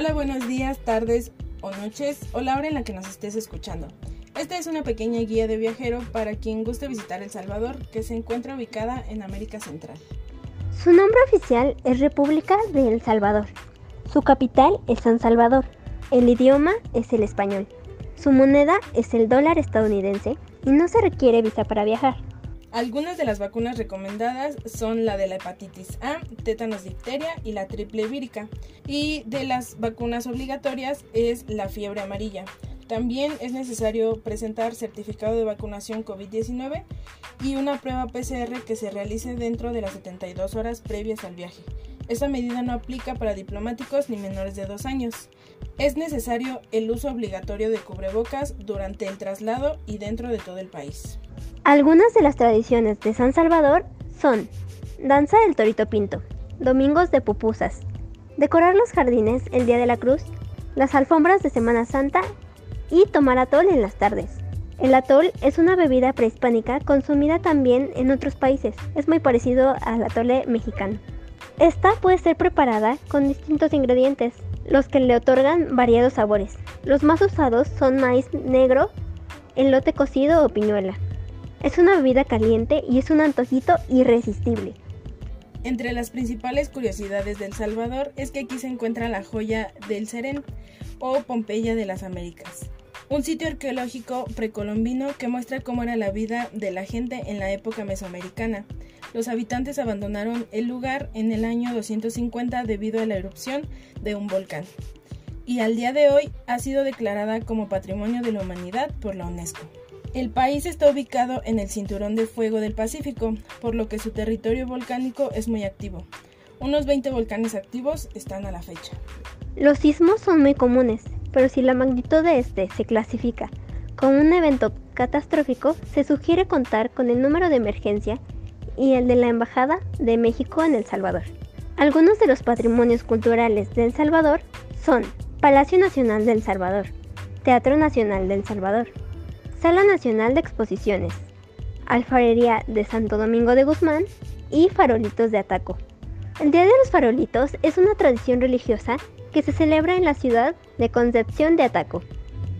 Hola, buenos días, tardes o noches o la hora en la que nos estés escuchando. Esta es una pequeña guía de viajero para quien guste visitar El Salvador, que se encuentra ubicada en América Central. Su nombre oficial es República de El Salvador. Su capital es San Salvador. El idioma es el español. Su moneda es el dólar estadounidense y no se requiere visa para viajar. Algunas de las vacunas recomendadas son la de la hepatitis A, tétanos difteria y la triple vírica. Y de las vacunas obligatorias es la fiebre amarilla. También es necesario presentar certificado de vacunación COVID-19 y una prueba PCR que se realice dentro de las 72 horas previas al viaje. Esta medida no aplica para diplomáticos ni menores de dos años. Es necesario el uso obligatorio de cubrebocas durante el traslado y dentro de todo el país. Algunas de las tradiciones de San Salvador son danza del torito pinto, domingos de pupusas, decorar los jardines el día de la cruz, las alfombras de Semana Santa y tomar atol en las tardes. El atol es una bebida prehispánica consumida también en otros países. Es muy parecido al atole mexicano. Esta puede ser preparada con distintos ingredientes, los que le otorgan variados sabores. Los más usados son maíz negro, elote cocido o piñuela. Es una bebida caliente y es un antojito irresistible. Entre las principales curiosidades del Salvador es que aquí se encuentra la joya del Serén o Pompeya de las Américas, un sitio arqueológico precolombino que muestra cómo era la vida de la gente en la época mesoamericana. Los habitantes abandonaron el lugar en el año 250 debido a la erupción de un volcán y al día de hoy ha sido declarada como Patrimonio de la Humanidad por la UNESCO. El país está ubicado en el Cinturón de Fuego del Pacífico, por lo que su territorio volcánico es muy activo. Unos 20 volcanes activos están a la fecha. Los sismos son muy comunes, pero si la magnitud de este se clasifica como un evento catastrófico, se sugiere contar con el número de emergencia y el de la Embajada de México en El Salvador. Algunos de los patrimonios culturales de El Salvador son Palacio Nacional de El Salvador, Teatro Nacional de El Salvador, Sala Nacional de Exposiciones, Alfarería de Santo Domingo de Guzmán y Farolitos de Ataco. El Día de los Farolitos es una tradición religiosa que se celebra en la ciudad de Concepción de Ataco,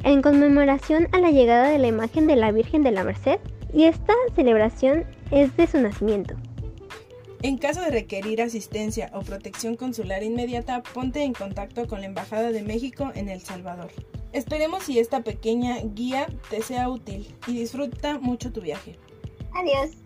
en conmemoración a la llegada de la imagen de la Virgen de la Merced, y esta celebración es de su nacimiento. En caso de requerir asistencia o protección consular inmediata, ponte en contacto con la Embajada de México en El Salvador. Esperemos si esta pequeña guía te sea útil y disfruta mucho tu viaje. Adiós.